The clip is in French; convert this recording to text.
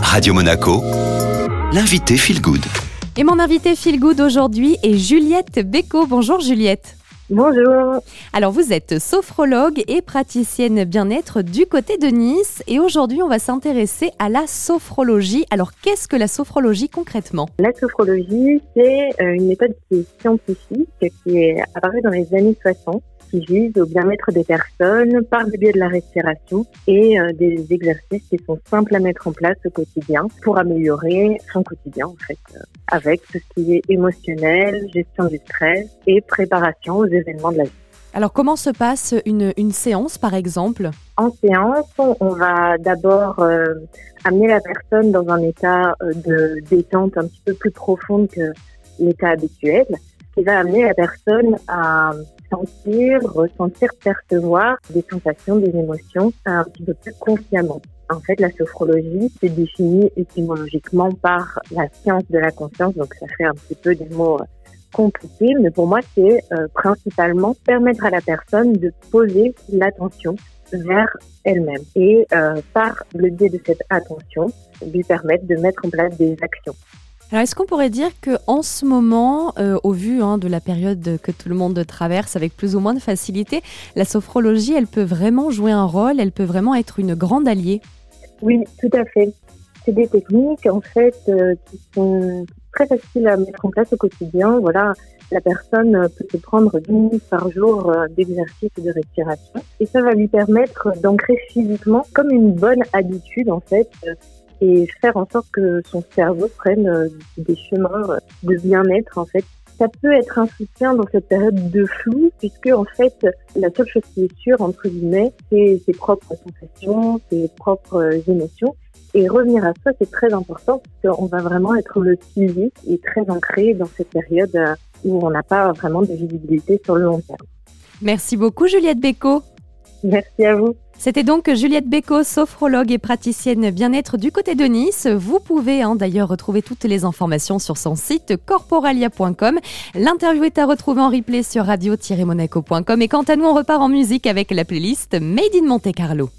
Radio Monaco, l'invité Feel Good. Et mon invité Feel Good aujourd'hui est Juliette Béco. Bonjour Juliette. Bonjour. Alors vous êtes sophrologue et praticienne bien-être du côté de Nice et aujourd'hui on va s'intéresser à la sophrologie. Alors qu'est-ce que la sophrologie concrètement? La sophrologie c'est euh, une méthode qui est scientifique, qui est apparue dans les années 60 qui vise au bien-être des personnes par le biais de la respiration et euh, des exercices qui sont simples à mettre en place au quotidien pour améliorer son quotidien en fait, avec tout ce qui est émotionnel, gestion du stress et préparation aux événements de la vie. Alors comment se passe une, une séance par exemple? En séance, on va d'abord euh, amener la personne dans un état de détente un petit peu plus profonde que l'état habituel, qui va amener la personne à sentir, ressentir, percevoir des sensations, des émotions un petit peu plus consciemment. En fait, la sophrologie, c'est défini étymologiquement par la science de la conscience, donc ça fait un petit peu des mots euh, compliqués, mais pour moi, c'est euh, principalement permettre à la personne de poser l'attention vers elle-même. Et euh, par le biais de cette attention, lui permettre de mettre en place des actions. Alors, est-ce qu'on pourrait dire que en ce moment, euh, au vu hein, de la période que tout le monde traverse avec plus ou moins de facilité, la sophrologie, elle peut vraiment jouer un rôle, elle peut vraiment être une grande alliée? Oui, tout à fait. C'est des techniques en fait euh, qui sont très faciles à mettre en place au quotidien. Voilà, la personne peut se prendre 10 minutes par jour euh, d'exercice de respiration et ça va lui permettre d'ancrer physiquement comme une bonne habitude en fait et faire en sorte que son cerveau prenne euh, des chemins de bien-être en fait. Ça peut être un soutien dans cette période de flou puisque en fait la seule chose qui est sûre entre guillemets c'est ses propres sensations, ses propres émotions et revenir à soi c'est très important parce qu'on va vraiment être le pilier et très ancré dans cette période euh, où on n'a pas vraiment de visibilité sur le long terme. Merci beaucoup Juliette Béco. Merci à vous. C'était donc Juliette Béco, sophrologue et praticienne bien-être du côté de Nice. Vous pouvez hein, d'ailleurs retrouver toutes les informations sur son site corporalia.com. L'interview est à retrouver en replay sur radio-monaco.com. Et quant à nous, on repart en musique avec la playlist Made in Monte Carlo.